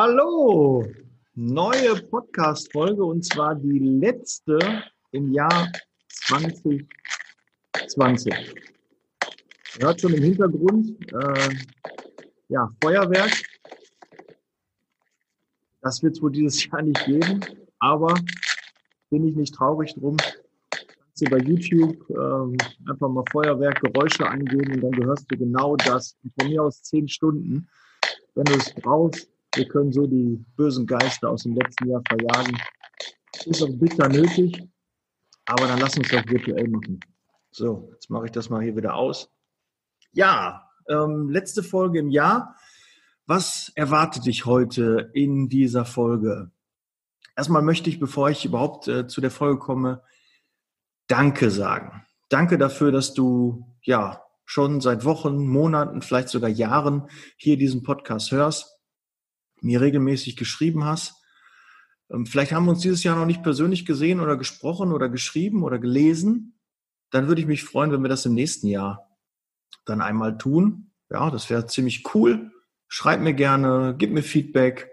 Hallo, neue Podcast-Folge und zwar die letzte im Jahr 2020. Ihr hört schon im Hintergrund, äh, ja, Feuerwerk. Das wird es wohl dieses Jahr nicht geben, aber bin ich nicht traurig drum. Kannst du bei YouTube äh, einfach mal Feuerwerk, Geräusche eingeben und dann gehörst du genau das. Von mir aus zehn Stunden. Wenn du es brauchst, wir können so die bösen Geister aus dem letzten Jahr verjagen. Ist auch bitter nötig, aber dann lass uns das virtuell machen. So, jetzt mache ich das mal hier wieder aus. Ja, ähm, letzte Folge im Jahr. Was erwartet dich heute in dieser Folge? Erstmal möchte ich, bevor ich überhaupt äh, zu der Folge komme, Danke sagen. Danke dafür, dass du ja schon seit Wochen, Monaten, vielleicht sogar Jahren hier diesen Podcast hörst mir regelmäßig geschrieben hast. Ähm, vielleicht haben wir uns dieses Jahr noch nicht persönlich gesehen oder gesprochen oder geschrieben oder gelesen. Dann würde ich mich freuen, wenn wir das im nächsten Jahr dann einmal tun. Ja, das wäre ziemlich cool. Schreib mir gerne, gib mir Feedback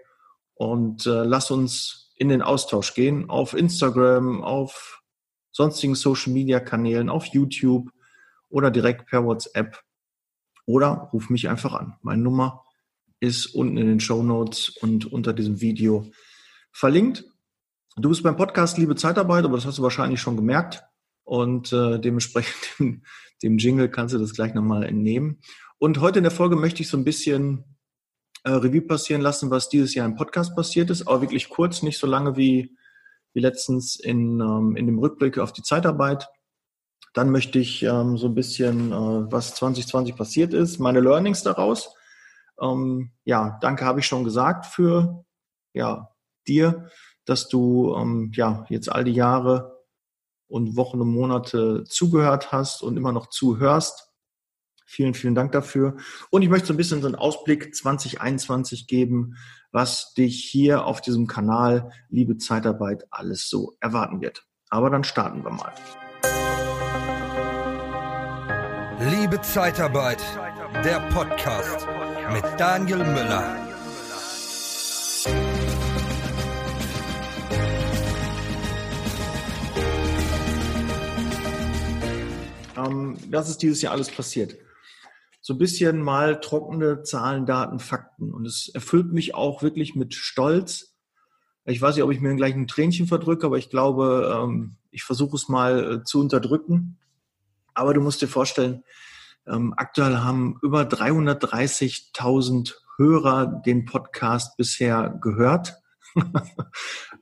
und äh, lass uns in den Austausch gehen auf Instagram, auf sonstigen Social Media Kanälen, auf YouTube oder direkt per WhatsApp oder ruf mich einfach an. Meine Nummer ist unten in den Show Notes und unter diesem Video verlinkt. Du bist beim Podcast Liebe Zeitarbeit, aber das hast du wahrscheinlich schon gemerkt. Und äh, dementsprechend dem, dem Jingle kannst du das gleich nochmal entnehmen. Und heute in der Folge möchte ich so ein bisschen äh, Revue passieren lassen, was dieses Jahr im Podcast passiert ist, aber wirklich kurz, nicht so lange wie, wie letztens in, ähm, in dem Rückblick auf die Zeitarbeit. Dann möchte ich ähm, so ein bisschen, äh, was 2020 passiert ist, meine Learnings daraus ähm, ja, danke habe ich schon gesagt für ja, dir, dass du ähm, ja jetzt all die Jahre und Wochen und Monate zugehört hast und immer noch zuhörst. Vielen, vielen Dank dafür. Und ich möchte so ein bisschen so einen Ausblick 2021 geben, was dich hier auf diesem Kanal Liebe Zeitarbeit alles so erwarten wird. Aber dann starten wir mal. Liebe Zeitarbeit, der Podcast mit Daniel Müller. Ähm, was ist dieses Jahr alles passiert? So ein bisschen mal trockene Zahlen, Daten, Fakten. Und es erfüllt mich auch wirklich mit Stolz. Ich weiß nicht, ob ich mir gleich ein Tränchen verdrücke, aber ich glaube, ähm, ich versuche es mal äh, zu unterdrücken. Aber du musst dir vorstellen, ähm, aktuell haben über 330.000 Hörer den Podcast bisher gehört.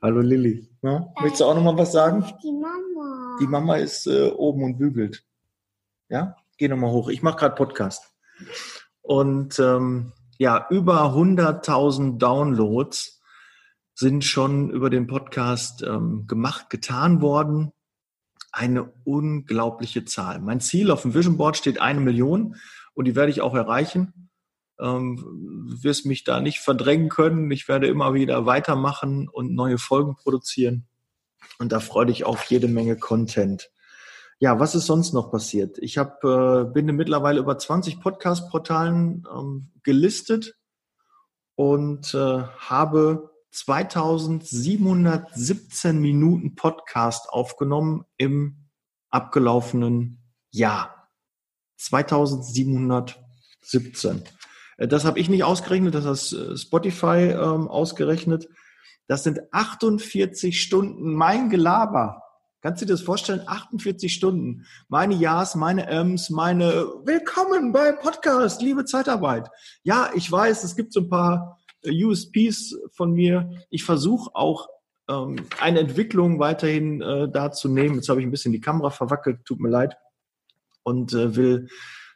Hallo Lilly. Ja? Möchtest du auch noch mal was sagen? Die Mama. Die Mama ist äh, oben und bügelt. Ja, geh noch mal hoch. Ich mache gerade Podcast. Und ähm, ja, über 100.000 Downloads sind schon über den Podcast ähm, gemacht, getan worden eine unglaubliche Zahl. Mein Ziel auf dem Vision Board steht eine Million und die werde ich auch erreichen. Ähm, wirst mich da nicht verdrängen können. Ich werde immer wieder weitermachen und neue Folgen produzieren. Und da freue ich auf jede Menge Content. Ja, was ist sonst noch passiert? Ich hab, äh, bin mittlerweile über 20 Podcast-Portalen ähm, gelistet und äh, habe 2717 Minuten Podcast aufgenommen im abgelaufenen Jahr. 2717. Äh, das habe ich nicht ausgerechnet, das hat äh, Spotify ähm, ausgerechnet. Das sind 48 Stunden mein Gelaber. Kannst du dir das vorstellen? 48 Stunden. Meine Ja's, meine M's, meine Willkommen beim Podcast, liebe Zeitarbeit. Ja, ich weiß, es gibt so ein paar USPs von mir. Ich versuche auch ähm, eine Entwicklung weiterhin äh, da zu nehmen. Jetzt habe ich ein bisschen die Kamera verwackelt, tut mir leid. Und äh, will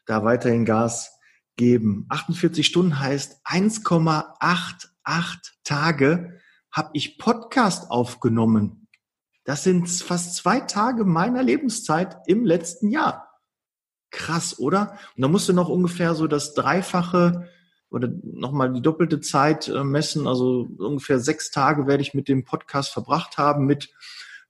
da weiterhin Gas geben. 48 Stunden heißt 1,88 Tage habe ich Podcast aufgenommen. Das sind fast zwei Tage meiner Lebenszeit im letzten Jahr. Krass, oder? Und da musst du noch ungefähr so das Dreifache oder nochmal die doppelte Zeit äh, messen. Also ungefähr sechs Tage werde ich mit dem Podcast verbracht haben, mit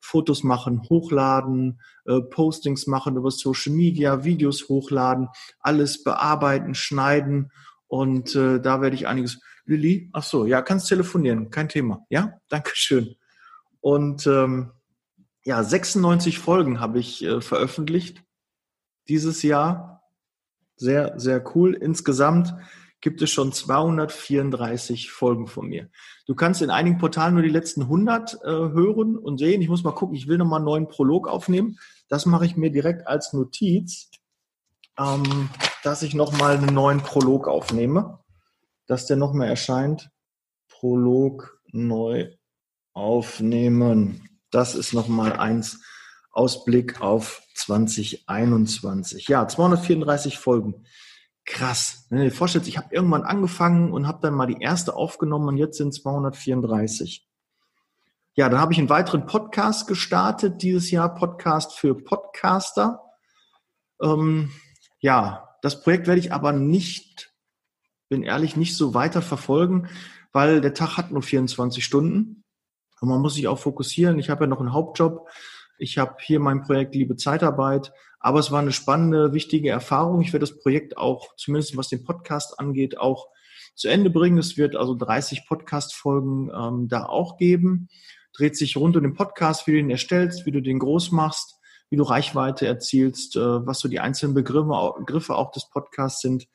Fotos machen, hochladen, äh, Postings machen über Social Media, Videos hochladen, alles bearbeiten, schneiden und äh, da werde ich einiges. Willi? Ach so, ja, kannst telefonieren, kein Thema. Ja, Dankeschön. Und ähm, ja, 96 Folgen habe ich äh, veröffentlicht dieses Jahr. Sehr, sehr cool. Insgesamt gibt es schon 234 Folgen von mir. Du kannst in einigen Portalen nur die letzten 100 äh, hören und sehen. Ich muss mal gucken, ich will nochmal einen neuen Prolog aufnehmen. Das mache ich mir direkt als Notiz, ähm, dass ich nochmal einen neuen Prolog aufnehme, dass der nochmal erscheint. Prolog neu aufnehmen. Das ist nochmal eins Ausblick auf 2021. Ja, 234 Folgen krass. Wenn du dir vorstellst, ich habe irgendwann angefangen und habe dann mal die erste aufgenommen und jetzt sind es 234. Ja, dann habe ich einen weiteren Podcast gestartet dieses Jahr, Podcast für Podcaster. Ähm, ja, das Projekt werde ich aber nicht, bin ehrlich, nicht so weiter verfolgen, weil der Tag hat nur 24 Stunden und man muss sich auch fokussieren. Ich habe ja noch einen Hauptjob. Ich habe hier mein Projekt Liebe Zeitarbeit aber es war eine spannende, wichtige Erfahrung. Ich werde das Projekt auch, zumindest was den Podcast angeht, auch zu Ende bringen. Es wird also 30 Podcast-Folgen ähm, da auch geben. Dreht sich rund um den Podcast, wie du den erstellst, wie du den groß machst, wie du Reichweite erzielst, äh, was so die einzelnen Begriffe, Begriffe auch des Podcasts sind.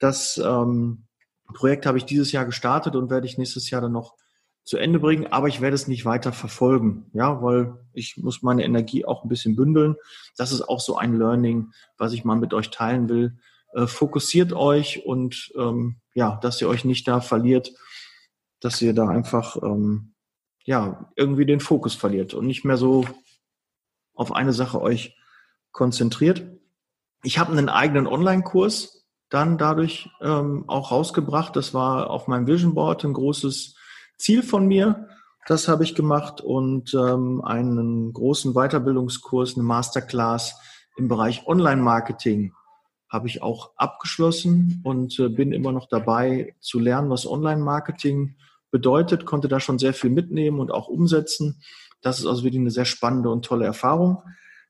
Das ähm, Projekt habe ich dieses Jahr gestartet und werde ich nächstes Jahr dann noch zu Ende bringen, aber ich werde es nicht weiter verfolgen, ja, weil ich muss meine Energie auch ein bisschen bündeln. Das ist auch so ein Learning, was ich mal mit euch teilen will. Äh, fokussiert euch und ähm, ja, dass ihr euch nicht da verliert, dass ihr da einfach ähm, ja irgendwie den Fokus verliert und nicht mehr so auf eine Sache euch konzentriert. Ich habe einen eigenen Online-Kurs dann dadurch ähm, auch rausgebracht. Das war auf meinem Vision Board ein großes Ziel von mir. Das habe ich gemacht und ähm, einen großen Weiterbildungskurs, eine Masterclass im Bereich Online-Marketing habe ich auch abgeschlossen und äh, bin immer noch dabei zu lernen, was Online-Marketing bedeutet, konnte da schon sehr viel mitnehmen und auch umsetzen. Das ist also wirklich eine sehr spannende und tolle Erfahrung,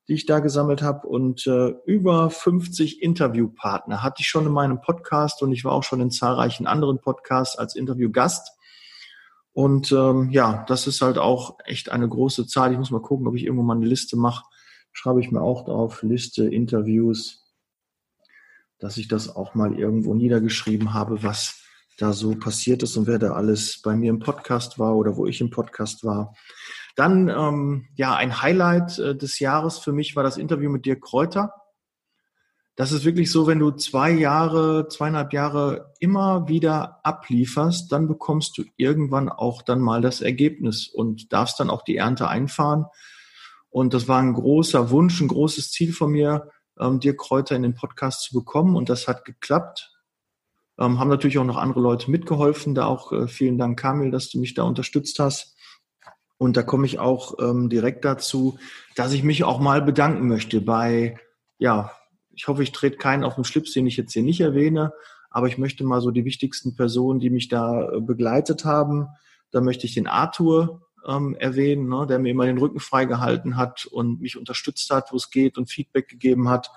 die ich da gesammelt habe. Und äh, über 50 Interviewpartner hatte ich schon in meinem Podcast und ich war auch schon in zahlreichen anderen Podcasts als Interviewgast. Und ähm, ja, das ist halt auch echt eine große Zahl. Ich muss mal gucken, ob ich irgendwo mal eine Liste mache. Schreibe ich mir auch drauf, Liste, Interviews, dass ich das auch mal irgendwo niedergeschrieben habe, was da so passiert ist und wer da alles bei mir im Podcast war oder wo ich im Podcast war. Dann ähm, ja, ein Highlight äh, des Jahres für mich war das Interview mit Dirk Kräuter das ist wirklich so, wenn du zwei Jahre, zweieinhalb Jahre immer wieder ablieferst, dann bekommst du irgendwann auch dann mal das Ergebnis und darfst dann auch die Ernte einfahren. Und das war ein großer Wunsch, ein großes Ziel von mir, ähm, dir Kräuter in den Podcast zu bekommen. Und das hat geklappt. Ähm, haben natürlich auch noch andere Leute mitgeholfen. Da auch äh, vielen Dank, Kamil, dass du mich da unterstützt hast. Und da komme ich auch ähm, direkt dazu, dass ich mich auch mal bedanken möchte bei ja, ich hoffe, ich trete keinen auf den Schlips, den ich jetzt hier nicht erwähne, aber ich möchte mal so die wichtigsten Personen, die mich da äh, begleitet haben. Da möchte ich den Arthur ähm, erwähnen, ne, der mir immer den Rücken freigehalten hat und mich unterstützt hat, wo es geht und Feedback gegeben hat.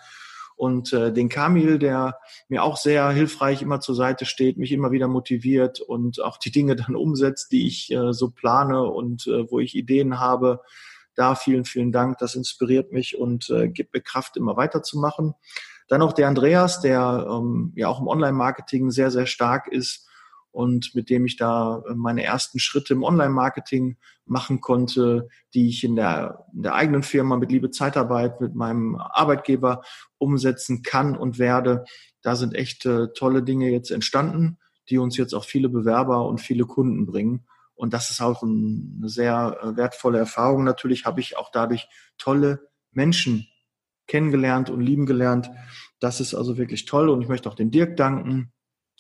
Und äh, den Kamil, der mir auch sehr hilfreich immer zur Seite steht, mich immer wieder motiviert und auch die Dinge dann umsetzt, die ich äh, so plane und äh, wo ich Ideen habe da vielen, vielen Dank. Das inspiriert mich und äh, gibt mir Kraft, immer weiterzumachen. Dann noch der Andreas, der ähm, ja auch im Online-Marketing sehr, sehr stark ist und mit dem ich da äh, meine ersten Schritte im Online-Marketing machen konnte, die ich in der, in der eigenen Firma mit Liebe Zeitarbeit, mit meinem Arbeitgeber umsetzen kann und werde. Da sind echt äh, tolle Dinge jetzt entstanden, die uns jetzt auch viele Bewerber und viele Kunden bringen. Und das ist auch eine sehr äh, wertvolle Erfahrung. Natürlich habe ich auch dadurch tolle Menschen kennengelernt und lieben gelernt. Das ist also wirklich toll. Und ich möchte auch dem Dirk danken.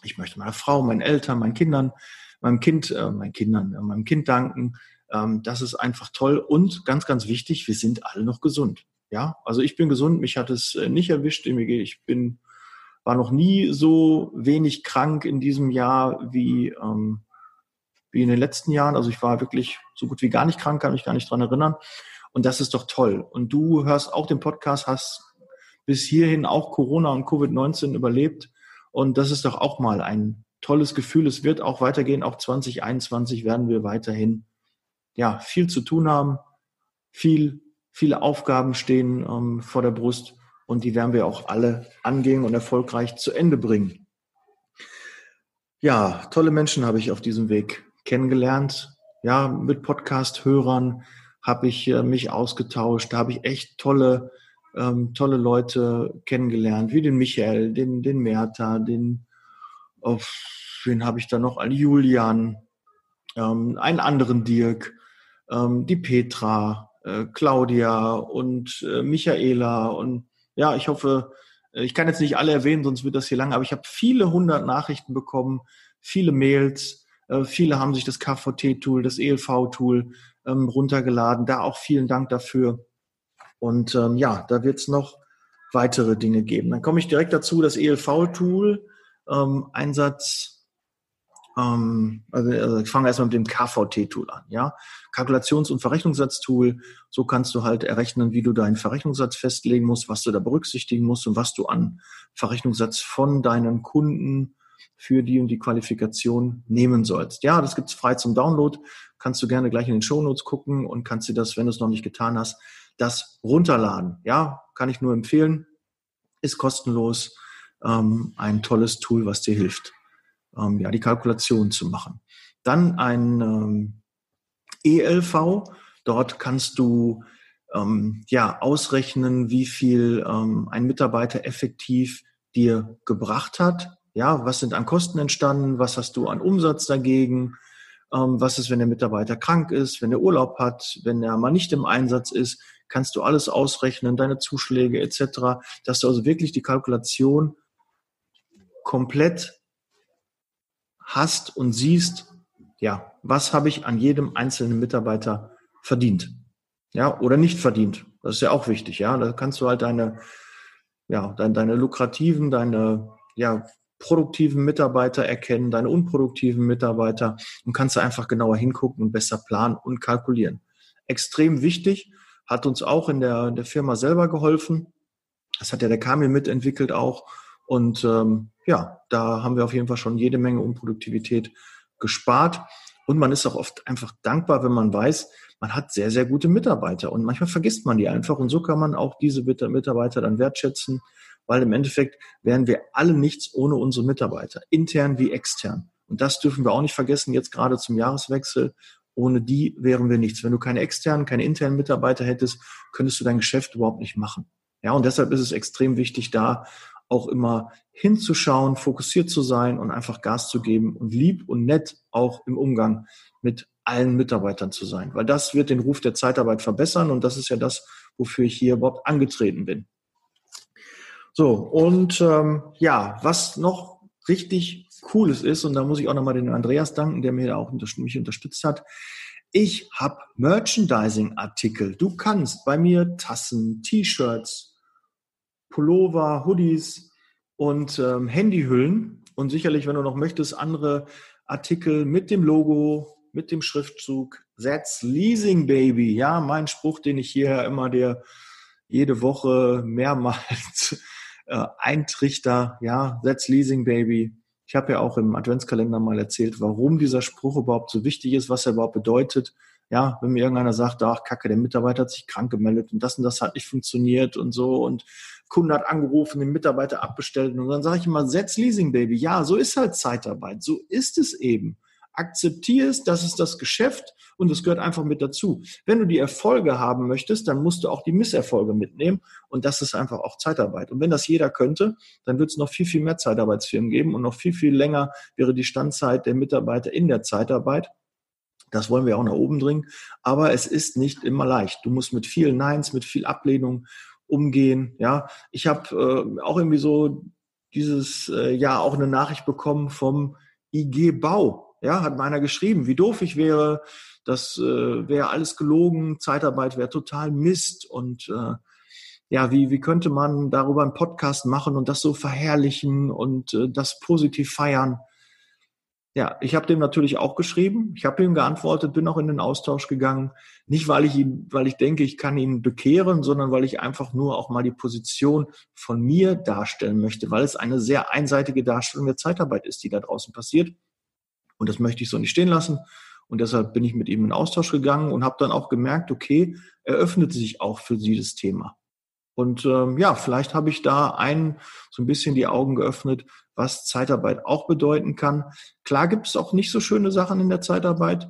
Ich möchte meiner Frau, meinen Eltern, meinen Kindern, meinem Kind, äh, meinen Kindern, äh, meinem Kind danken. Ähm, das ist einfach toll. Und ganz, ganz wichtig, wir sind alle noch gesund. Ja, also ich bin gesund. Mich hat es äh, nicht erwischt. Ich bin, war noch nie so wenig krank in diesem Jahr wie, ähm, wie in den letzten Jahren. Also ich war wirklich so gut wie gar nicht krank, kann mich gar nicht dran erinnern. Und das ist doch toll. Und du hörst auch den Podcast, hast bis hierhin auch Corona und Covid-19 überlebt. Und das ist doch auch mal ein tolles Gefühl. Es wird auch weitergehen. Auch 2021 werden wir weiterhin ja viel zu tun haben, viel viele Aufgaben stehen ähm, vor der Brust und die werden wir auch alle angehen und erfolgreich zu Ende bringen. Ja, tolle Menschen habe ich auf diesem Weg kennengelernt. Ja, mit Podcast-Hörern habe ich äh, mich ausgetauscht. Da habe ich echt tolle, ähm, tolle Leute kennengelernt, wie den Michael, den, den Merta, den, auf wen habe ich da noch? Einen Julian, ähm, einen anderen Dirk, ähm, die Petra, äh, Claudia und äh, Michaela und ja, ich hoffe, äh, ich kann jetzt nicht alle erwähnen, sonst wird das hier lang, aber ich habe viele hundert Nachrichten bekommen, viele Mails, äh, viele haben sich das KVT-Tool, das ELV-Tool ähm, runtergeladen. Da auch vielen Dank dafür. Und ähm, ja, da wird es noch weitere Dinge geben. Dann komme ich direkt dazu, das ELV-Tool, ähm, Einsatz ähm, also, also ich fange erstmal mit dem KVT-Tool an, ja. Kalkulations- und Verrechnungssatztool. So kannst du halt errechnen, wie du deinen Verrechnungssatz festlegen musst, was du da berücksichtigen musst und was du an Verrechnungssatz von deinen Kunden für die und die Qualifikation nehmen sollst. Ja, das gibt's frei zum Download. Kannst du gerne gleich in den Show Notes gucken und kannst dir das, wenn du es noch nicht getan hast, das runterladen. Ja, kann ich nur empfehlen. Ist kostenlos. Ähm, ein tolles Tool, was dir hilft ähm, ja, die Kalkulation zu machen. Dann ein ähm, ELV. Dort kannst du ähm, ja ausrechnen, wie viel ähm, ein Mitarbeiter effektiv dir gebracht hat. Ja, was sind an Kosten entstanden? Was hast du an Umsatz dagegen? Ähm, was ist, wenn der Mitarbeiter krank ist, wenn er Urlaub hat, wenn er mal nicht im Einsatz ist? Kannst du alles ausrechnen, deine Zuschläge etc., dass du also wirklich die Kalkulation komplett hast und siehst, ja, was habe ich an jedem einzelnen Mitarbeiter verdient? Ja, oder nicht verdient. Das ist ja auch wichtig, ja. Da kannst du halt deine, ja, deine, deine lukrativen, deine, ja, produktiven Mitarbeiter erkennen, deine unproduktiven Mitarbeiter und kannst du einfach genauer hingucken und besser planen und kalkulieren. Extrem wichtig, hat uns auch in der, der Firma selber geholfen. Das hat ja der Kamil mitentwickelt auch. Und ähm, ja, da haben wir auf jeden Fall schon jede Menge Unproduktivität gespart. Und man ist auch oft einfach dankbar, wenn man weiß, man hat sehr, sehr gute Mitarbeiter. Und manchmal vergisst man die einfach. Und so kann man auch diese Mitarbeiter dann wertschätzen, weil im Endeffekt wären wir alle nichts ohne unsere Mitarbeiter, intern wie extern. Und das dürfen wir auch nicht vergessen, jetzt gerade zum Jahreswechsel. Ohne die wären wir nichts. Wenn du keine externen, keine internen Mitarbeiter hättest, könntest du dein Geschäft überhaupt nicht machen. Ja, und deshalb ist es extrem wichtig, da auch immer hinzuschauen, fokussiert zu sein und einfach Gas zu geben und lieb und nett auch im Umgang mit allen Mitarbeitern zu sein, weil das wird den Ruf der Zeitarbeit verbessern und das ist ja das, wofür ich hier überhaupt angetreten bin. So, und ähm, ja, was noch richtig Cooles ist, und da muss ich auch nochmal den Andreas danken, der mir auch unter mich unterstützt hat. Ich habe Merchandising-Artikel. Du kannst bei mir Tassen, T-Shirts, Pullover, Hoodies und ähm, Handyhüllen und sicherlich, wenn du noch möchtest, andere Artikel mit dem Logo, mit dem Schriftzug That's Leasing Baby. Ja, mein Spruch, den ich hier immer der jede Woche mehrmals äh, eintrichter. Ja, That's Leasing Baby. Ich habe ja auch im Adventskalender mal erzählt, warum dieser Spruch überhaupt so wichtig ist, was er überhaupt bedeutet. Ja, wenn mir irgendeiner sagt, ach Kacke, der Mitarbeiter hat sich krank gemeldet und das und das hat nicht funktioniert und so und Kunde hat angerufen, den Mitarbeiter abbestellt und dann sage ich immer, setz Leasing Baby. Ja, so ist halt Zeitarbeit, so ist es eben. Akzeptier es, das ist das Geschäft und es gehört einfach mit dazu. Wenn du die Erfolge haben möchtest, dann musst du auch die Misserfolge mitnehmen und das ist einfach auch Zeitarbeit. Und wenn das jeder könnte, dann wird es noch viel, viel mehr Zeitarbeitsfirmen geben und noch viel, viel länger wäre die Standzeit der Mitarbeiter in der Zeitarbeit. Das wollen wir auch nach oben bringen. Aber es ist nicht immer leicht. Du musst mit vielen Neins, mit viel Ablehnung umgehen. Ja, ich habe äh, auch irgendwie so dieses äh, Jahr auch eine Nachricht bekommen vom IG Bau. Ja, hat meiner geschrieben, wie doof ich wäre. Das äh, wäre alles gelogen. Zeitarbeit wäre total Mist und äh, ja, wie, wie könnte man darüber einen Podcast machen und das so verherrlichen und äh, das positiv feiern? Ja, ich habe dem natürlich auch geschrieben. Ich habe ihm geantwortet, bin auch in den Austausch gegangen. Nicht, weil ich ihn, weil ich denke, ich kann ihn bekehren, sondern weil ich einfach nur auch mal die Position von mir darstellen möchte, weil es eine sehr einseitige Darstellung der Zeitarbeit ist, die da draußen passiert. Und das möchte ich so nicht stehen lassen. Und deshalb bin ich mit ihm in Austausch gegangen und habe dann auch gemerkt, okay, er öffnet sich auch für sie das Thema. Und ähm, ja, vielleicht habe ich da einen so ein bisschen die Augen geöffnet, was Zeitarbeit auch bedeuten kann. Klar gibt es auch nicht so schöne Sachen in der Zeitarbeit,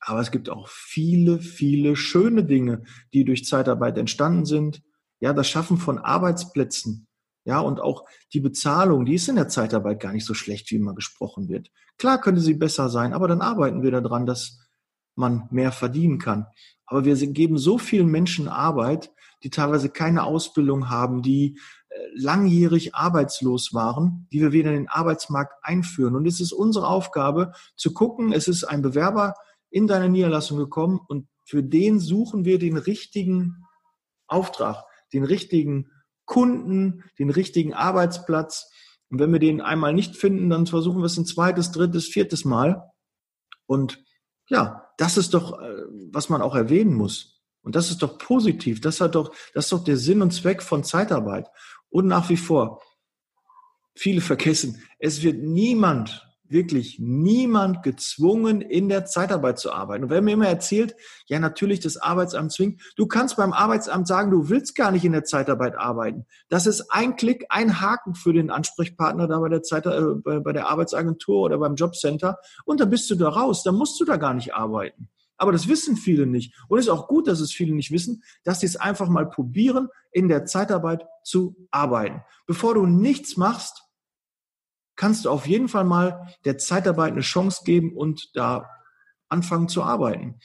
aber es gibt auch viele, viele schöne Dinge, die durch Zeitarbeit entstanden sind. Ja, das Schaffen von Arbeitsplätzen, ja, und auch die Bezahlung, die ist in der Zeitarbeit gar nicht so schlecht, wie immer gesprochen wird. Klar könnte sie besser sein, aber dann arbeiten wir daran, dass man mehr verdienen kann. Aber wir geben so vielen Menschen Arbeit, die teilweise keine Ausbildung haben, die äh, langjährig arbeitslos waren, die wir wieder in den Arbeitsmarkt einführen. Und es ist unsere Aufgabe zu gucken, es ist ein Bewerber in deine Niederlassung gekommen und für den suchen wir den richtigen Auftrag, den richtigen Kunden, den richtigen Arbeitsplatz. Und wenn wir den einmal nicht finden, dann versuchen wir es ein zweites, drittes, viertes Mal. Und ja, das ist doch, äh, was man auch erwähnen muss. Und das ist doch positiv. Das hat doch, das ist doch der Sinn und Zweck von Zeitarbeit. Und nach wie vor, viele vergessen, es wird niemand wirklich niemand gezwungen, in der Zeitarbeit zu arbeiten. Und wenn mir immer erzählt, ja, natürlich das Arbeitsamt zwingt, du kannst beim Arbeitsamt sagen, du willst gar nicht in der Zeitarbeit arbeiten. Das ist ein Klick, ein Haken für den Ansprechpartner da bei der Zeit, äh, bei der Arbeitsagentur oder beim Jobcenter. Und dann bist du da raus. Dann musst du da gar nicht arbeiten. Aber das wissen viele nicht. Und es ist auch gut, dass es viele nicht wissen, dass sie es einfach mal probieren, in der Zeitarbeit zu arbeiten. Bevor du nichts machst, kannst du auf jeden Fall mal der Zeitarbeit eine Chance geben und da anfangen zu arbeiten.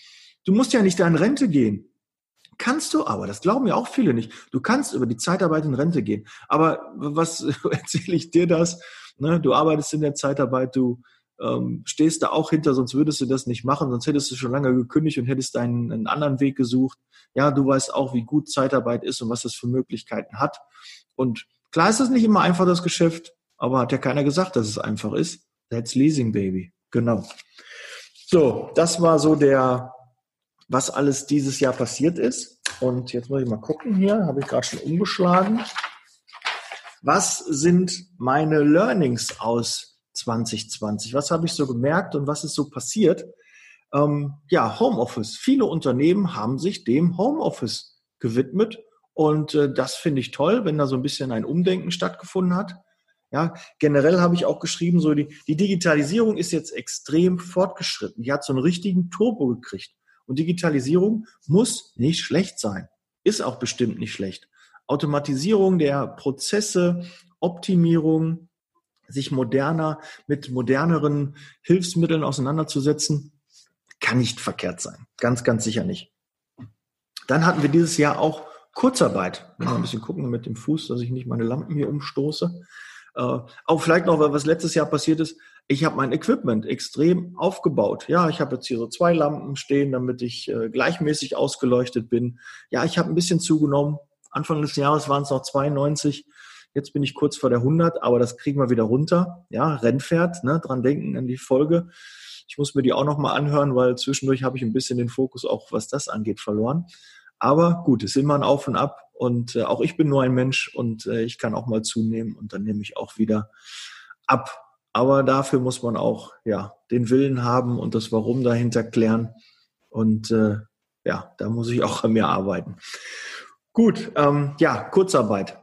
Du musst ja nicht da in Rente gehen. Kannst du aber, das glauben ja auch viele nicht. Du kannst über die Zeitarbeit in Rente gehen. Aber was erzähle ich dir das? Ne, du arbeitest in der Zeitarbeit, du ähm, stehst da auch hinter, sonst würdest du das nicht machen, sonst hättest du schon lange gekündigt und hättest einen, einen anderen Weg gesucht. Ja, du weißt auch, wie gut Zeitarbeit ist und was es für Möglichkeiten hat. Und klar ist das nicht immer einfach, das Geschäft. Aber hat ja keiner gesagt, dass es einfach ist. That's Leasing Baby. Genau. So, das war so der, was alles dieses Jahr passiert ist. Und jetzt muss ich mal gucken hier, habe ich gerade schon umgeschlagen. Was sind meine Learnings aus 2020? Was habe ich so gemerkt und was ist so passiert? Ähm, ja, Homeoffice. Viele Unternehmen haben sich dem Homeoffice gewidmet und äh, das finde ich toll, wenn da so ein bisschen ein Umdenken stattgefunden hat. Ja, generell habe ich auch geschrieben, so die, die Digitalisierung ist jetzt extrem fortgeschritten. Die hat so einen richtigen Turbo gekriegt. Und Digitalisierung muss nicht schlecht sein. Ist auch bestimmt nicht schlecht. Automatisierung der Prozesse, Optimierung, sich moderner mit moderneren Hilfsmitteln auseinanderzusetzen, kann nicht verkehrt sein. Ganz, ganz sicher nicht. Dann hatten wir dieses Jahr auch Kurzarbeit. Mal ein bisschen gucken mit dem Fuß, dass ich nicht meine Lampen hier umstoße. Äh, auch vielleicht noch, was letztes Jahr passiert ist, ich habe mein Equipment extrem aufgebaut. Ja, ich habe jetzt hier so zwei Lampen stehen, damit ich äh, gleichmäßig ausgeleuchtet bin. Ja, ich habe ein bisschen zugenommen. Anfang des Jahres waren es noch 92. Jetzt bin ich kurz vor der 100, aber das kriegen wir wieder runter. Ja, Rennpferd, ne, dran denken an die Folge. Ich muss mir die auch noch mal anhören, weil zwischendurch habe ich ein bisschen den Fokus auch, was das angeht, verloren. Aber gut, es ist immer ein Auf und Ab und äh, auch ich bin nur ein Mensch und äh, ich kann auch mal zunehmen und dann nehme ich auch wieder ab. Aber dafür muss man auch ja den Willen haben und das Warum dahinter klären. Und äh, ja, da muss ich auch an mir arbeiten. Gut, ähm, ja, Kurzarbeit.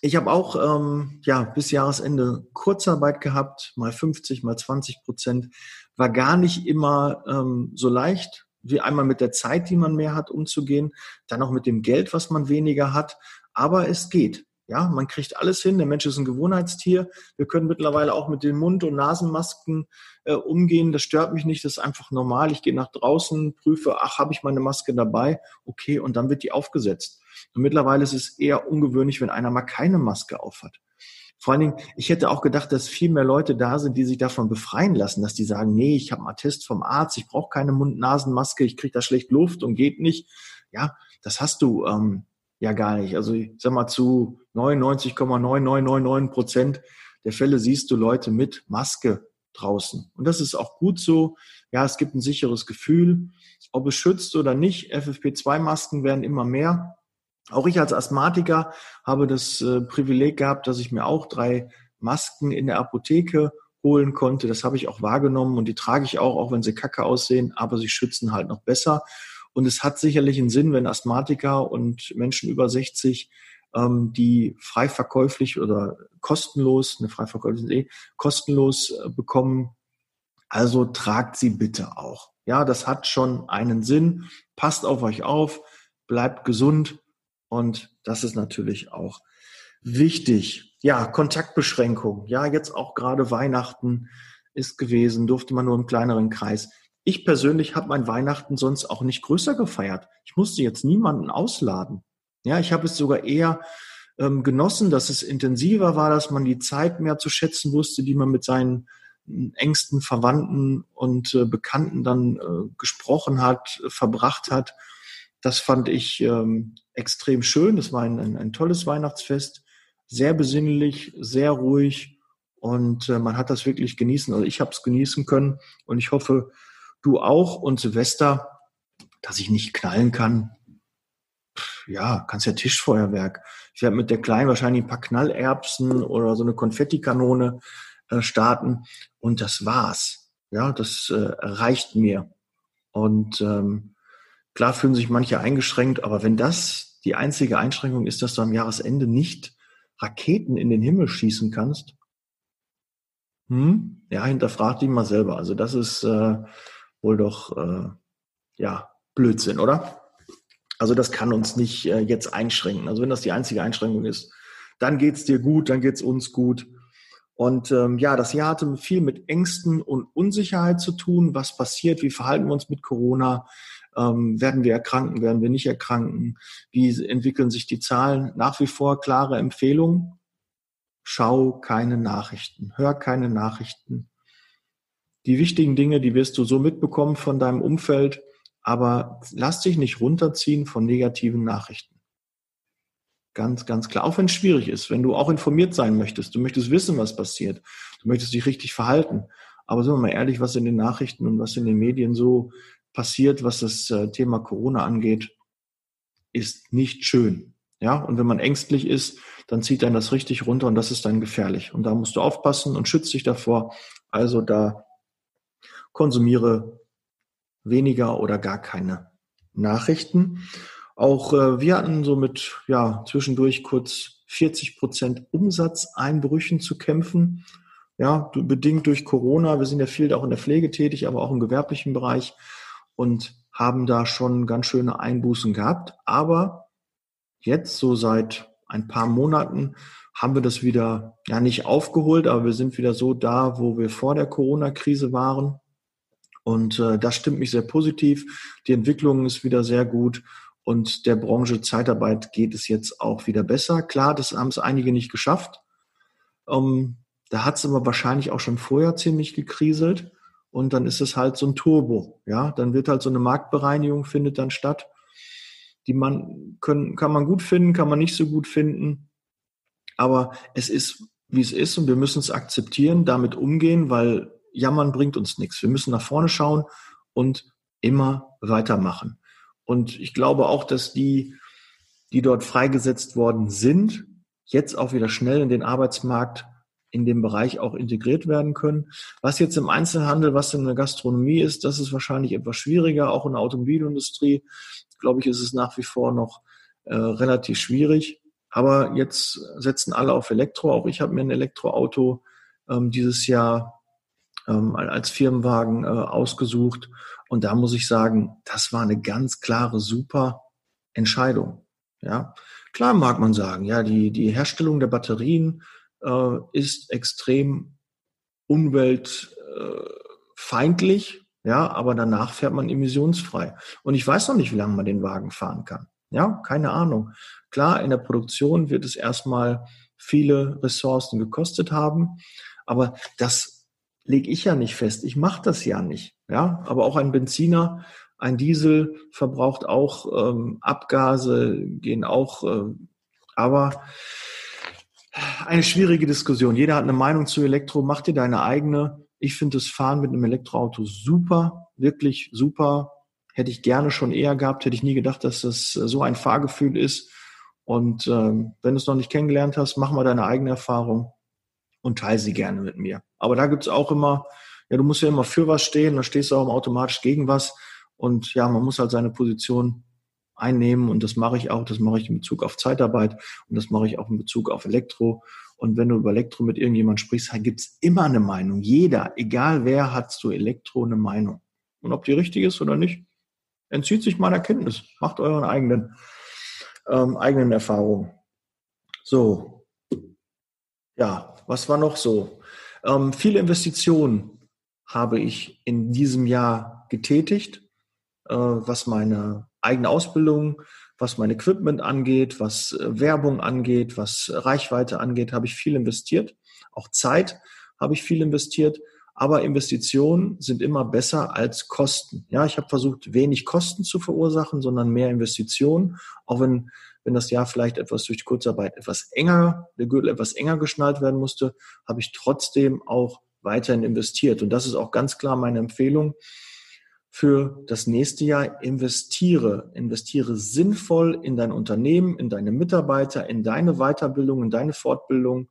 Ich habe auch ähm, ja bis Jahresende Kurzarbeit gehabt, mal 50, mal 20 Prozent. War gar nicht immer ähm, so leicht, wie einmal mit der Zeit, die man mehr hat, umzugehen, dann auch mit dem Geld, was man weniger hat. Aber es geht. Ja, man kriegt alles hin. Der Mensch ist ein Gewohnheitstier. Wir können mittlerweile auch mit den Mund- und Nasenmasken äh, umgehen. Das stört mich nicht. Das ist einfach normal. Ich gehe nach draußen, prüfe, ach, habe ich meine Maske dabei? Okay, und dann wird die aufgesetzt. Und mittlerweile ist es eher ungewöhnlich, wenn einer mal keine Maske aufhat. Vor allen Dingen, ich hätte auch gedacht, dass viel mehr Leute da sind, die sich davon befreien lassen, dass die sagen, nee, ich habe einen Attest vom Arzt, ich brauche keine Mund-Nasen-Maske, ich kriege da schlecht Luft und geht nicht. Ja, das hast du ähm, ja gar nicht. Also ich sag mal zu 99,9999 Prozent der Fälle siehst du Leute mit Maske draußen. Und das ist auch gut so. Ja, es gibt ein sicheres Gefühl. Ob es schützt oder nicht, FFP2-Masken werden immer mehr. Auch ich als Asthmatiker habe das äh, Privileg gehabt, dass ich mir auch drei Masken in der Apotheke holen konnte. Das habe ich auch wahrgenommen und die trage ich auch, auch wenn sie kacke aussehen, aber sie schützen halt noch besser. Und es hat sicherlich einen Sinn, wenn Asthmatiker und Menschen über 60 ähm, die frei verkäuflich oder kostenlos, eine frei verkäufliche eh, kostenlos äh, bekommen. Also tragt sie bitte auch. Ja, das hat schon einen Sinn. Passt auf euch auf, bleibt gesund und das ist natürlich auch wichtig. Ja, Kontaktbeschränkung. Ja, jetzt auch gerade Weihnachten ist gewesen, durfte man nur im kleineren Kreis. Ich persönlich habe mein Weihnachten sonst auch nicht größer gefeiert. Ich musste jetzt niemanden ausladen. Ja, ich habe es sogar eher ähm, genossen, dass es intensiver war, dass man die Zeit mehr zu schätzen wusste, die man mit seinen hm, engsten Verwandten und äh, Bekannten dann äh, gesprochen hat, verbracht hat. Das fand ich ähm, extrem schön. Das war ein, ein, ein, tolles Weihnachtsfest, sehr besinnlich, sehr ruhig und äh, man hat das wirklich genießen. Also ich habe es genießen können und ich hoffe, du auch. Und Silvester, dass ich nicht knallen kann, ja, kannst ja Tischfeuerwerk. Ich werde mit der Kleinen wahrscheinlich ein paar Knallerbsen oder so eine Konfettikanone äh, starten und das war's. Ja, das äh, reicht mir. Und ähm, klar fühlen sich manche eingeschränkt, aber wenn das die einzige Einschränkung ist, dass du am Jahresende nicht Raketen in den Himmel schießen kannst, hm, ja, hinterfrag dich mal selber. Also das ist äh, wohl doch äh, ja Blödsinn, oder? Also das kann uns nicht äh, jetzt einschränken. Also wenn das die einzige Einschränkung ist, dann geht's dir gut, dann geht's uns gut. Und ähm, ja, das Jahr hatte viel mit Ängsten und Unsicherheit zu tun. Was passiert? Wie verhalten wir uns mit Corona? Ähm, werden wir erkranken? Werden wir nicht erkranken? Wie entwickeln sich die Zahlen? Nach wie vor klare Empfehlung. Schau keine Nachrichten. Hör keine Nachrichten. Die wichtigen Dinge, die wirst du so mitbekommen von deinem Umfeld aber lass dich nicht runterziehen von negativen Nachrichten. Ganz, ganz klar. Auch wenn es schwierig ist, wenn du auch informiert sein möchtest, du möchtest wissen, was passiert, du möchtest dich richtig verhalten. Aber sind wir mal ehrlich, was in den Nachrichten und was in den Medien so passiert, was das äh, Thema Corona angeht, ist nicht schön. Ja, und wenn man ängstlich ist, dann zieht dann das richtig runter und das ist dann gefährlich. Und da musst du aufpassen und schützt dich davor. Also da konsumiere weniger oder gar keine Nachrichten. Auch äh, wir hatten so mit ja, zwischendurch kurz 40 Prozent Umsatzeinbrüchen zu kämpfen. Ja, bedingt durch Corona. Wir sind ja viel auch in der Pflege tätig, aber auch im gewerblichen Bereich und haben da schon ganz schöne Einbußen gehabt. Aber jetzt, so seit ein paar Monaten, haben wir das wieder, ja, nicht aufgeholt, aber wir sind wieder so da, wo wir vor der Corona-Krise waren. Und äh, das stimmt mich sehr positiv. Die Entwicklung ist wieder sehr gut und der Branche Zeitarbeit geht es jetzt auch wieder besser. Klar, das haben es einige nicht geschafft. Ähm, da hat es aber wahrscheinlich auch schon vorher ziemlich gekriselt und dann ist es halt so ein Turbo. Ja, dann wird halt so eine Marktbereinigung findet dann statt. Die man können, kann man gut finden, kann man nicht so gut finden. Aber es ist, wie es ist und wir müssen es akzeptieren, damit umgehen, weil jammern bringt uns nichts. Wir müssen nach vorne schauen und immer weitermachen. Und ich glaube auch, dass die, die dort freigesetzt worden sind, jetzt auch wieder schnell in den Arbeitsmarkt in dem Bereich auch integriert werden können. Was jetzt im Einzelhandel, was in der Gastronomie ist, das ist wahrscheinlich etwas schwieriger. Auch in der Automobilindustrie, glaube ich, ist es nach wie vor noch äh, relativ schwierig. Aber jetzt setzen alle auf Elektro. Auch ich habe mir ein Elektroauto ähm, dieses Jahr ähm, als Firmenwagen äh, ausgesucht. Und da muss ich sagen, das war eine ganz klare, super Entscheidung. Ja, klar mag man sagen, ja, die, die Herstellung der Batterien äh, ist extrem umweltfeindlich, ja, aber danach fährt man emissionsfrei. Und ich weiß noch nicht, wie lange man den Wagen fahren kann. Ja, keine Ahnung. Klar, in der Produktion wird es erstmal viele Ressourcen gekostet haben, aber das lege ich ja nicht fest. Ich mache das ja nicht. Ja, aber auch ein Benziner, ein Diesel verbraucht auch ähm, Abgase, gehen auch. Äh, aber eine schwierige Diskussion. Jeder hat eine Meinung zu Elektro. Mach dir deine eigene. Ich finde das Fahren mit einem Elektroauto super, wirklich super. Hätte ich gerne schon eher gehabt, hätte ich nie gedacht, dass das so ein Fahrgefühl ist. Und ähm, wenn du es noch nicht kennengelernt hast, mach mal deine eigene Erfahrung und teile sie gerne mit mir. Aber da gibt's auch immer, ja, du musst ja immer für was stehen, dann stehst du auch automatisch gegen was. Und ja, man muss halt seine Position einnehmen und das mache ich auch. Das mache ich in Bezug auf Zeitarbeit und das mache ich auch in Bezug auf Elektro. Und wenn du über Elektro mit irgendjemand sprichst, gibt's immer eine Meinung. Jeder, egal wer, hat zu Elektro eine Meinung. Und ob die richtig ist oder nicht, entzieht sich meiner Kenntnis. Macht euren eigenen, ähm, eigenen Erfahrungen. So. Ja, was war noch so? Ähm, viele Investitionen habe ich in diesem Jahr getätigt, äh, was meine eigene Ausbildung, was mein Equipment angeht, was äh, Werbung angeht, was Reichweite angeht, habe ich viel investiert. Auch Zeit habe ich viel investiert. Aber Investitionen sind immer besser als Kosten. Ja, ich habe versucht, wenig Kosten zu verursachen, sondern mehr Investitionen. Auch wenn, wenn das Jahr vielleicht etwas durch Kurzarbeit etwas enger, der Gürtel etwas enger geschnallt werden musste, habe ich trotzdem auch weiterhin investiert. Und das ist auch ganz klar meine Empfehlung für das nächste Jahr investiere. Investiere sinnvoll in dein Unternehmen, in deine Mitarbeiter, in deine Weiterbildung, in deine Fortbildung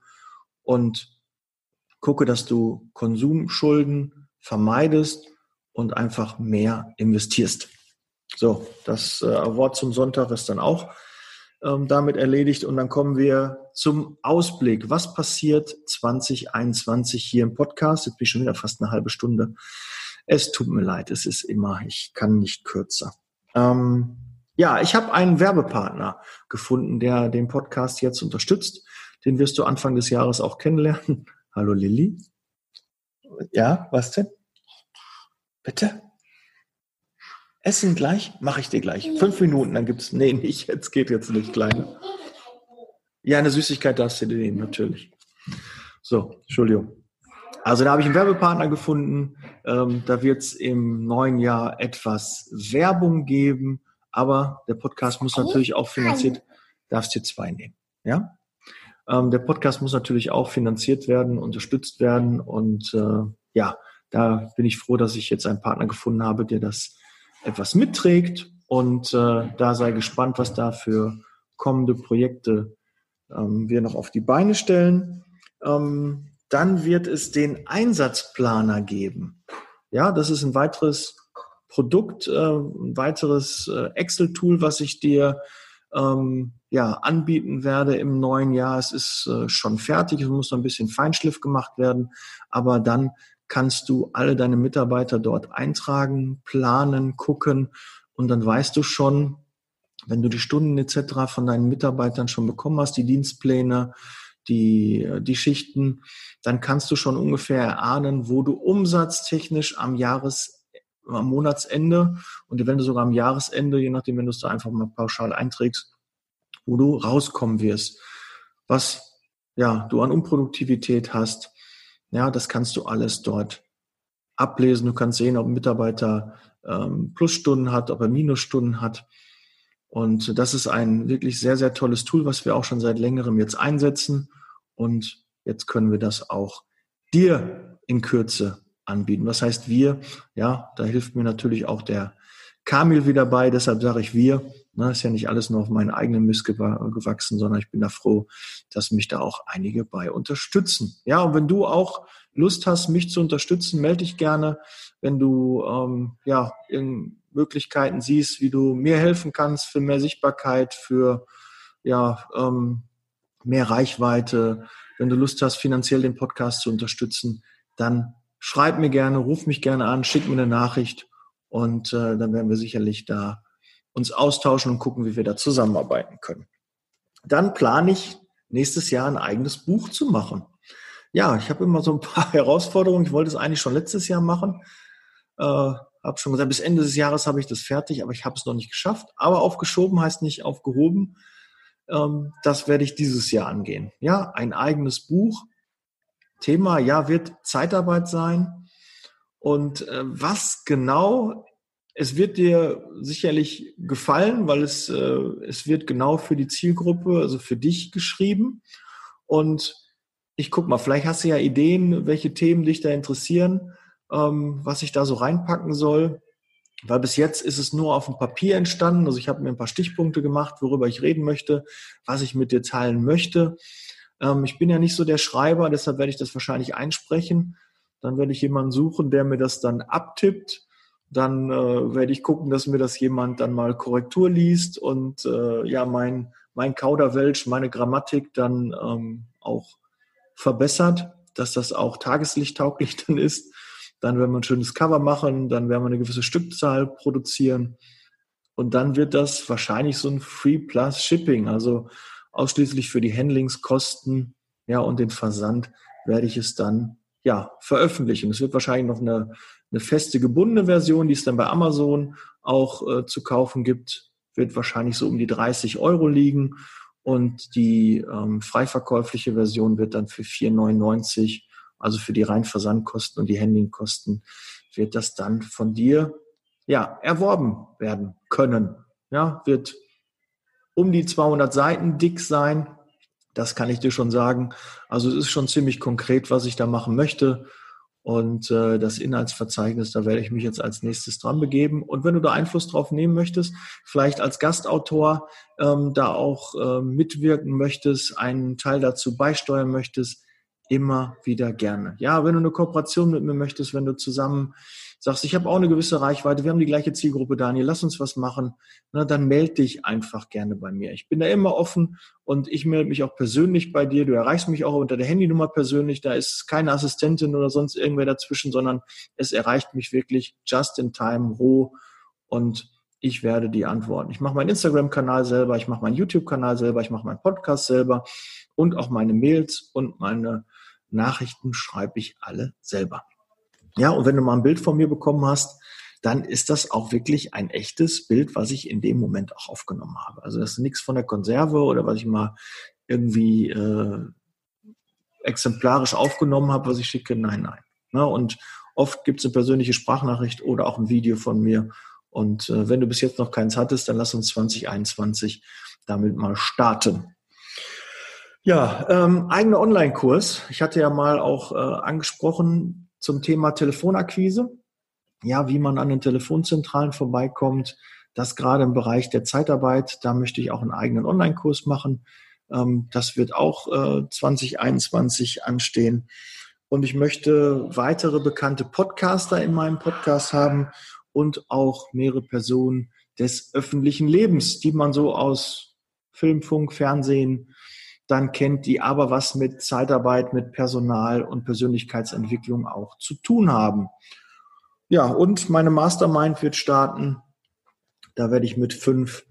und gucke, dass du Konsumschulden vermeidest und einfach mehr investierst. So, das äh, Wort zum Sonntag ist dann auch ähm, damit erledigt und dann kommen wir zum Ausblick. Was passiert 2021 hier im Podcast? Jetzt bin ich schon wieder fast eine halbe Stunde es tut mir leid, es ist immer, ich kann nicht kürzer. Ähm, ja, ich habe einen Werbepartner gefunden, der den Podcast jetzt unterstützt. Den wirst du Anfang des Jahres auch kennenlernen. Hallo Lilly. Ja, was denn? Bitte? Essen gleich? Mache ich dir gleich. Fünf Minuten, dann gibt's. Nee, nicht. Jetzt geht jetzt nicht, Kleine. Ja, eine Süßigkeit darfst du dir nehmen, natürlich. So, Entschuldigung. Also da habe ich einen Werbepartner gefunden. Ähm, da wird es im neuen Jahr etwas Werbung geben, aber der Podcast muss natürlich auch finanziert. Darfst dir zwei nehmen, ja? Ähm, der Podcast muss natürlich auch finanziert werden, unterstützt werden und äh, ja, da bin ich froh, dass ich jetzt einen Partner gefunden habe, der das etwas mitträgt und äh, da sei gespannt, was da für kommende Projekte ähm, wir noch auf die Beine stellen. Ähm, dann wird es den Einsatzplaner geben. Ja, das ist ein weiteres Produkt, äh, ein weiteres äh, Excel-Tool, was ich dir ähm, ja, anbieten werde im neuen Jahr. Es ist äh, schon fertig, es muss noch ein bisschen Feinschliff gemacht werden, aber dann kannst du alle deine Mitarbeiter dort eintragen, planen, gucken und dann weißt du schon, wenn du die Stunden etc. von deinen Mitarbeitern schon bekommen hast, die Dienstpläne, die, die Schichten, dann kannst du schon ungefähr erahnen, wo du umsatztechnisch am Jahres, am Monatsende und eventuell sogar am Jahresende, je nachdem, wenn du es da einfach mal pauschal einträgst, wo du rauskommen wirst. Was ja, du an Unproduktivität hast, ja, das kannst du alles dort ablesen. Du kannst sehen, ob ein Mitarbeiter ähm, Plusstunden hat, ob er Minusstunden hat. Und das ist ein wirklich sehr, sehr tolles Tool, was wir auch schon seit längerem jetzt einsetzen. Und jetzt können wir das auch dir in Kürze anbieten. Was heißt wir? Ja, da hilft mir natürlich auch der Kamil wieder bei. Deshalb sage ich wir. Na, ist ja nicht alles nur auf meinen eigenen Mist gewachsen, sondern ich bin da froh, dass mich da auch einige bei unterstützen. Ja, und wenn du auch Lust hast, mich zu unterstützen, melde dich gerne. Wenn du ähm, ja, Möglichkeiten siehst, wie du mir helfen kannst für mehr Sichtbarkeit, für ja, ähm, mehr Reichweite, wenn du Lust hast, finanziell den Podcast zu unterstützen, dann schreib mir gerne, ruf mich gerne an, schick mir eine Nachricht und äh, dann werden wir sicherlich da uns austauschen und gucken, wie wir da zusammenarbeiten können. Dann plane ich nächstes Jahr ein eigenes Buch zu machen. Ja, ich habe immer so ein paar Herausforderungen. Ich wollte es eigentlich schon letztes Jahr machen. Äh, habe schon gesagt, bis Ende des Jahres habe ich das fertig, aber ich habe es noch nicht geschafft. Aber aufgeschoben heißt nicht aufgehoben. Ähm, das werde ich dieses Jahr angehen. Ja, ein eigenes Buch. Thema, ja, wird Zeitarbeit sein. Und äh, was genau, es wird dir sicherlich gefallen, weil es, äh, es wird genau für die Zielgruppe, also für dich geschrieben. Und ich guck mal, vielleicht hast du ja Ideen, welche Themen dich da interessieren, ähm, was ich da so reinpacken soll. Weil bis jetzt ist es nur auf dem Papier entstanden. Also ich habe mir ein paar Stichpunkte gemacht, worüber ich reden möchte, was ich mit dir teilen möchte. Ähm, ich bin ja nicht so der Schreiber, deshalb werde ich das wahrscheinlich einsprechen. Dann werde ich jemanden suchen, der mir das dann abtippt. Dann äh, werde ich gucken, dass mir das jemand dann mal Korrektur liest und äh, ja, mein, mein Kauderwelsch, meine Grammatik dann ähm, auch verbessert, dass das auch tageslichttauglich dann ist. Dann werden wir ein schönes Cover machen, dann werden wir eine gewisse Stückzahl produzieren. Und dann wird das wahrscheinlich so ein Free Plus Shipping, also ausschließlich für die Handlingskosten, ja, und den Versand werde ich es dann, ja, veröffentlichen. Es wird wahrscheinlich noch eine, eine feste gebundene Version, die es dann bei Amazon auch äh, zu kaufen gibt, wird wahrscheinlich so um die 30 Euro liegen. Und die ähm, freiverkäufliche Version wird dann für 4,99, also für die rein Versandkosten und die Handlingkosten, wird das dann von dir ja erworben werden können. Ja, wird um die 200 Seiten dick sein. Das kann ich dir schon sagen. Also es ist schon ziemlich konkret, was ich da machen möchte. Und äh, das Inhaltsverzeichnis, da werde ich mich jetzt als nächstes dran begeben. Und wenn du da Einfluss drauf nehmen möchtest, vielleicht als Gastautor ähm, da auch äh, mitwirken möchtest, einen Teil dazu beisteuern möchtest, immer wieder gerne. Ja, wenn du eine Kooperation mit mir möchtest, wenn du zusammen sagst, ich habe auch eine gewisse Reichweite, wir haben die gleiche Zielgruppe, Daniel, lass uns was machen, na, dann melde dich einfach gerne bei mir. Ich bin da immer offen und ich melde mich auch persönlich bei dir. Du erreichst mich auch unter der Handynummer persönlich. Da ist keine Assistentin oder sonst irgendwer dazwischen, sondern es erreicht mich wirklich just in time, roh und ich werde die antworten. Ich mache meinen Instagram-Kanal selber, ich mache meinen YouTube-Kanal selber, ich mache meinen Podcast selber und auch meine Mails und meine Nachrichten schreibe ich alle selber. Ja, und wenn du mal ein Bild von mir bekommen hast, dann ist das auch wirklich ein echtes Bild, was ich in dem Moment auch aufgenommen habe. Also das ist nichts von der Konserve oder was ich mal irgendwie äh, exemplarisch aufgenommen habe, was ich schicke. Nein, nein. Ne? Und oft gibt es eine persönliche Sprachnachricht oder auch ein Video von mir. Und äh, wenn du bis jetzt noch keins hattest, dann lass uns 2021 damit mal starten. Ja, ähm, eigener Online-Kurs. Ich hatte ja mal auch äh, angesprochen, zum Thema Telefonakquise. Ja, wie man an den Telefonzentralen vorbeikommt. Das gerade im Bereich der Zeitarbeit. Da möchte ich auch einen eigenen Online-Kurs machen. Ähm, das wird auch 2021 äh, anstehen. Und ich möchte weitere bekannte Podcaster in meinem Podcast haben und auch mehrere Personen des öffentlichen Lebens, die man so aus Film, Funk, Fernsehen, dann kennt, die aber was mit Zeitarbeit, mit Personal und Persönlichkeitsentwicklung auch zu tun haben. Ja, und meine Mastermind wird starten. Da werde ich mit fünf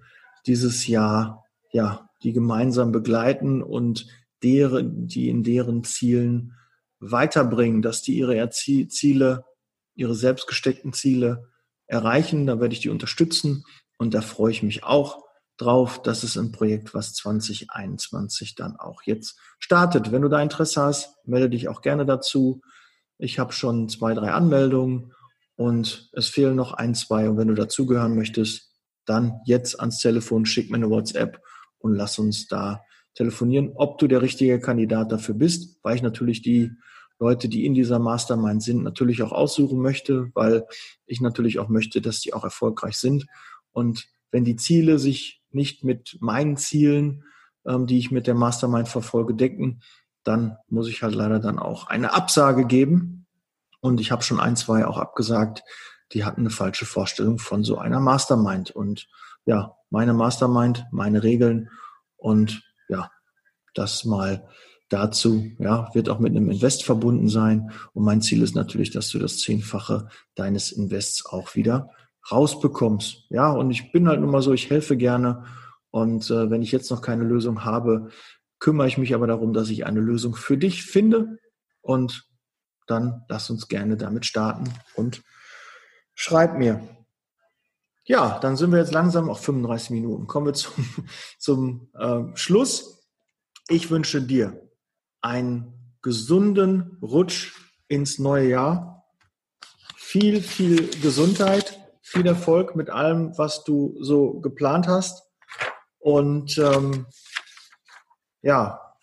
dieses Jahr, ja, die gemeinsam begleiten und deren, die in deren Zielen weiterbringen, dass die ihre Ziele, ihre selbstgesteckten Ziele erreichen. Da werde ich die unterstützen und da freue ich mich auch drauf. Das ist ein Projekt, was 2021 dann auch jetzt startet. Wenn du da Interesse hast, melde dich auch gerne dazu. Ich habe schon zwei, drei Anmeldungen und es fehlen noch ein, zwei. Und wenn du dazugehören möchtest, dann jetzt ans Telefon, schick mir eine WhatsApp und lass uns da telefonieren, ob du der richtige Kandidat dafür bist, weil ich natürlich die Leute, die in dieser Mastermind sind, natürlich auch aussuchen möchte, weil ich natürlich auch möchte, dass die auch erfolgreich sind. Und wenn die Ziele sich nicht mit meinen Zielen, ähm, die ich mit der Mastermind verfolge, decken, dann muss ich halt leider dann auch eine Absage geben. Und ich habe schon ein, zwei auch abgesagt, die hatten eine falsche Vorstellung von so einer Mastermind. Und ja, meine Mastermind, meine Regeln und ja, das mal dazu, ja, wird auch mit einem Invest verbunden sein. Und mein Ziel ist natürlich, dass du das Zehnfache deines Invests auch wieder rausbekommst. Ja, und ich bin halt nun mal so, ich helfe gerne. Und äh, wenn ich jetzt noch keine Lösung habe, kümmere ich mich aber darum, dass ich eine Lösung für dich finde. Und dann lass uns gerne damit starten und schreib mir. Ja, dann sind wir jetzt langsam auf 35 Minuten. Kommen wir zum, zum äh, Schluss. Ich wünsche dir einen gesunden Rutsch ins neue Jahr. Viel, viel Gesundheit viel Erfolg mit allem, was du so geplant hast. Und ähm, ja,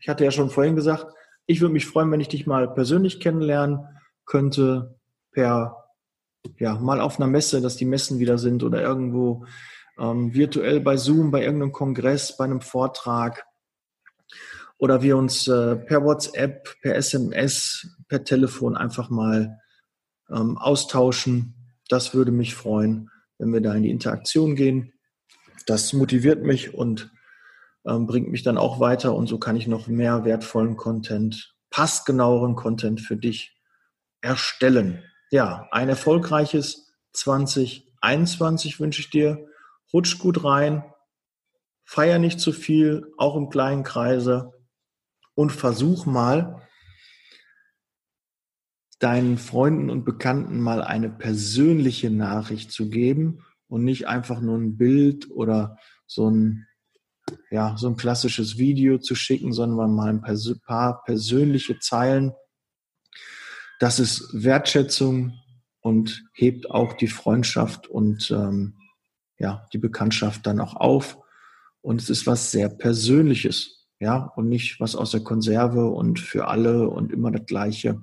ich hatte ja schon vorhin gesagt, Ich würde mich freuen, wenn ich dich mal persönlich kennenlernen könnte, per, ja, mal auf einer Messe, dass die Messen wieder sind oder irgendwo ähm, virtuell bei Zoom, bei irgendeinem Kongress, bei einem Vortrag oder wir uns äh, per WhatsApp, per SMS, per Telefon einfach mal ähm, austauschen. Das würde mich freuen, wenn wir da in die Interaktion gehen. Das motiviert mich und ähm, bringt mich dann auch weiter und so kann ich noch mehr wertvollen Content, passgenaueren Content für dich erstellen. Ja, ein erfolgreiches 2021 wünsche ich dir. Rutsch gut rein, feier nicht zu viel, auch im kleinen Kreise und versuch mal, deinen Freunden und Bekannten mal eine persönliche Nachricht zu geben und nicht einfach nur ein Bild oder so ein, ja, so ein klassisches Video zu schicken, sondern mal ein paar persönliche Zeilen. Das ist Wertschätzung und hebt auch die Freundschaft und ähm, ja, die Bekanntschaft dann auch auf. Und es ist was sehr Persönliches ja, und nicht was aus der Konserve und für alle und immer das Gleiche.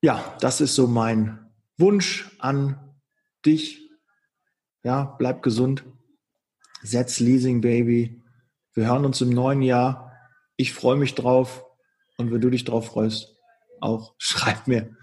Ja, das ist so mein Wunsch an dich. Ja, bleib gesund. Setz Leasing Baby. Wir hören uns im neuen Jahr. Ich freue mich drauf. Und wenn du dich drauf freust, auch schreib mir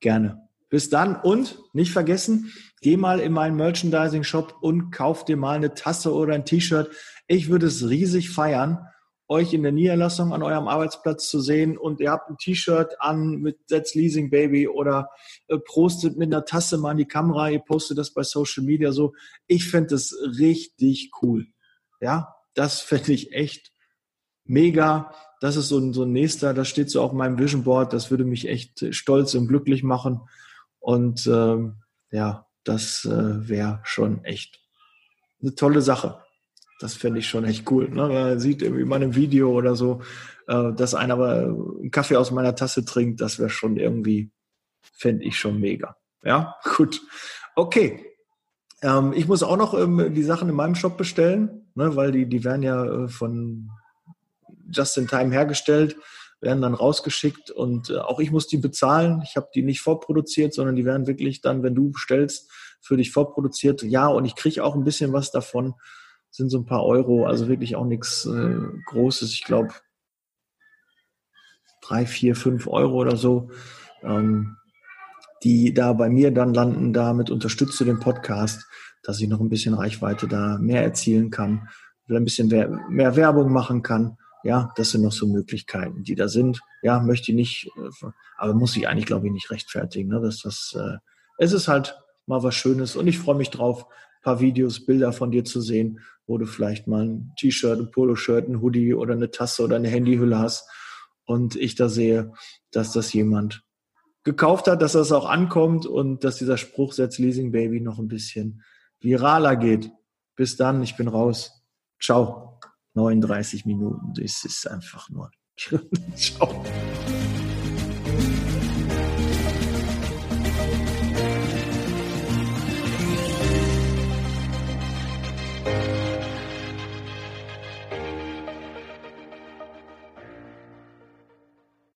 gerne. Bis dann und nicht vergessen, geh mal in meinen Merchandising-Shop und kauf dir mal eine Tasse oder ein T-Shirt. Ich würde es riesig feiern, euch in der Niederlassung an eurem Arbeitsplatz zu sehen und ihr habt ein T-Shirt an mit Setz Leasing Baby oder äh, prostet mit einer Tasse mal in die Kamera, ihr postet das bei Social Media so. Ich fände das richtig cool. Ja, das fände ich echt mega. Das ist so ein, so ein nächster, das steht so auf meinem Vision Board. Das würde mich echt stolz und glücklich machen. Und ähm, ja, das äh, wäre schon echt eine tolle Sache. Das fände ich schon echt cool. Ne? Man sieht irgendwie mal ein Video oder so, äh, dass einer aber einen Kaffee aus meiner Tasse trinkt, das wäre schon irgendwie, fände ich schon mega. Ja, gut. Okay. Ähm, ich muss auch noch ähm, die Sachen in meinem Shop bestellen, ne, weil die, die werden ja äh, von Just in Time hergestellt, werden dann rausgeschickt und äh, auch ich muss die bezahlen. Ich habe die nicht vorproduziert, sondern die werden wirklich dann, wenn du bestellst, für dich vorproduziert. Ja, und ich kriege auch ein bisschen was davon sind so ein paar Euro, also wirklich auch nichts äh, Großes. Ich glaube, drei, vier, fünf Euro oder so, ähm, die da bei mir dann landen. Damit unterstütze den Podcast, dass ich noch ein bisschen Reichweite da mehr erzielen kann, ein bisschen mehr Werbung machen kann. Ja, das sind noch so Möglichkeiten, die da sind. Ja, möchte ich nicht, äh, aber muss ich eigentlich, glaube ich, nicht rechtfertigen. Ne? Das, das, äh, es ist halt mal was Schönes und ich freue mich drauf, paar Videos, Bilder von dir zu sehen, wo du vielleicht mal ein T-Shirt, ein Poloshirt, ein Hoodie oder eine Tasse oder eine Handyhülle hast und ich da sehe, dass das jemand gekauft hat, dass das auch ankommt und dass dieser Spruch Setz Leasing Baby noch ein bisschen viraler geht. Bis dann, ich bin raus. Ciao. 39 Minuten, das ist einfach nur. Ciao.